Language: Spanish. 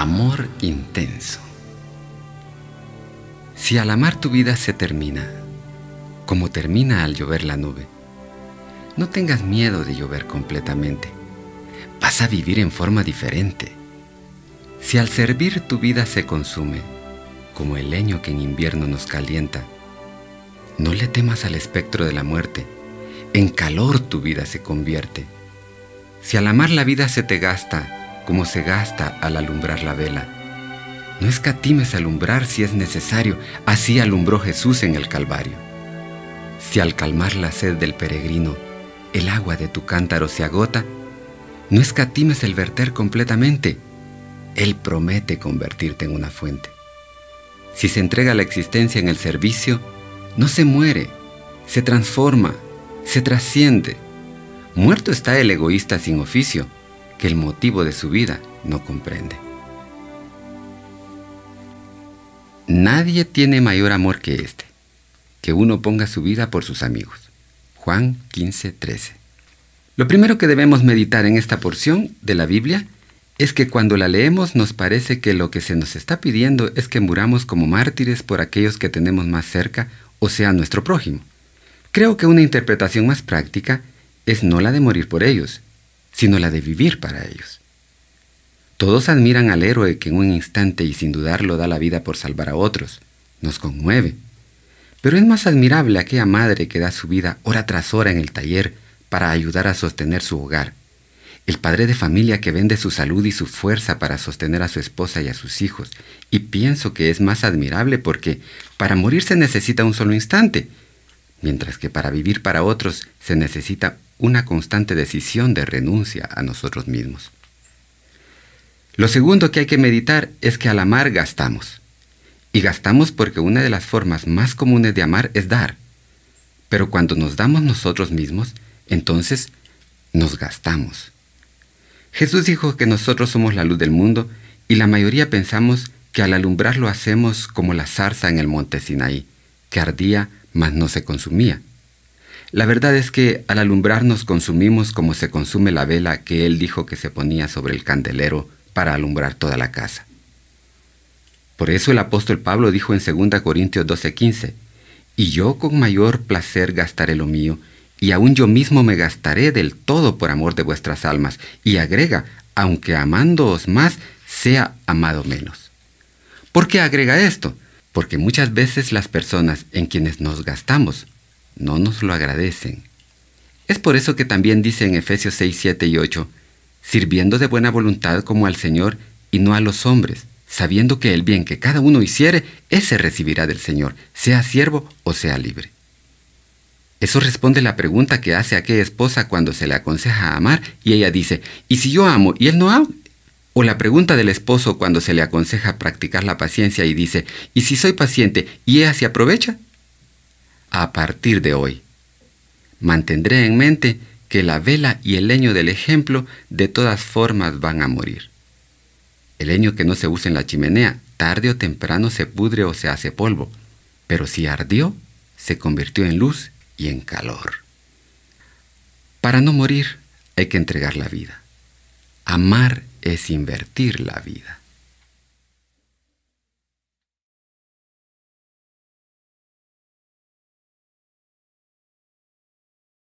Amor intenso. Si al amar tu vida se termina, como termina al llover la nube, no tengas miedo de llover completamente. Vas a vivir en forma diferente. Si al servir tu vida se consume, como el leño que en invierno nos calienta, no le temas al espectro de la muerte, en calor tu vida se convierte. Si al amar la vida se te gasta, como se gasta al alumbrar la vela. No escatimes alumbrar si es necesario, así alumbró Jesús en el Calvario. Si al calmar la sed del peregrino, el agua de tu cántaro se agota, no escatimes el verter completamente. Él promete convertirte en una fuente. Si se entrega la existencia en el servicio, no se muere, se transforma, se trasciende. Muerto está el egoísta sin oficio, que el motivo de su vida no comprende. Nadie tiene mayor amor que este, que uno ponga su vida por sus amigos. Juan 15, 13. Lo primero que debemos meditar en esta porción de la Biblia es que cuando la leemos nos parece que lo que se nos está pidiendo es que muramos como mártires por aquellos que tenemos más cerca, o sea, nuestro prójimo. Creo que una interpretación más práctica es no la de morir por ellos, sino la de vivir para ellos. Todos admiran al héroe que en un instante y sin dudarlo da la vida por salvar a otros. Nos conmueve. Pero es más admirable aquella madre que da su vida hora tras hora en el taller para ayudar a sostener su hogar. El padre de familia que vende su salud y su fuerza para sostener a su esposa y a sus hijos. Y pienso que es más admirable porque para morir se necesita un solo instante, mientras que para vivir para otros se necesita una constante decisión de renuncia a nosotros mismos. Lo segundo que hay que meditar es que al amar gastamos. Y gastamos porque una de las formas más comunes de amar es dar. Pero cuando nos damos nosotros mismos, entonces nos gastamos. Jesús dijo que nosotros somos la luz del mundo y la mayoría pensamos que al alumbrar lo hacemos como la zarza en el monte Sinaí, que ardía mas no se consumía. La verdad es que al alumbrarnos consumimos como se consume la vela que él dijo que se ponía sobre el candelero para alumbrar toda la casa. Por eso el apóstol Pablo dijo en 2 Corintios 12:15, y yo con mayor placer gastaré lo mío, y aún yo mismo me gastaré del todo por amor de vuestras almas, y agrega, aunque amándoos más, sea amado menos. ¿Por qué agrega esto? Porque muchas veces las personas en quienes nos gastamos no nos lo agradecen. Es por eso que también dice en Efesios 6, 7 y 8, sirviendo de buena voluntad como al Señor y no a los hombres, sabiendo que el bien que cada uno hiciere, ese recibirá del Señor, sea siervo o sea libre. Eso responde la pregunta que hace aquella esposa cuando se le aconseja amar y ella dice, ¿y si yo amo y él no ama? O la pregunta del esposo cuando se le aconseja practicar la paciencia y dice, ¿y si soy paciente y ella se aprovecha? A partir de hoy. Mantendré en mente que la vela y el leño del ejemplo de todas formas van a morir. El leño que no se usa en la chimenea, tarde o temprano se pudre o se hace polvo, pero si ardió, se convirtió en luz y en calor. Para no morir hay que entregar la vida. Amar es invertir la vida.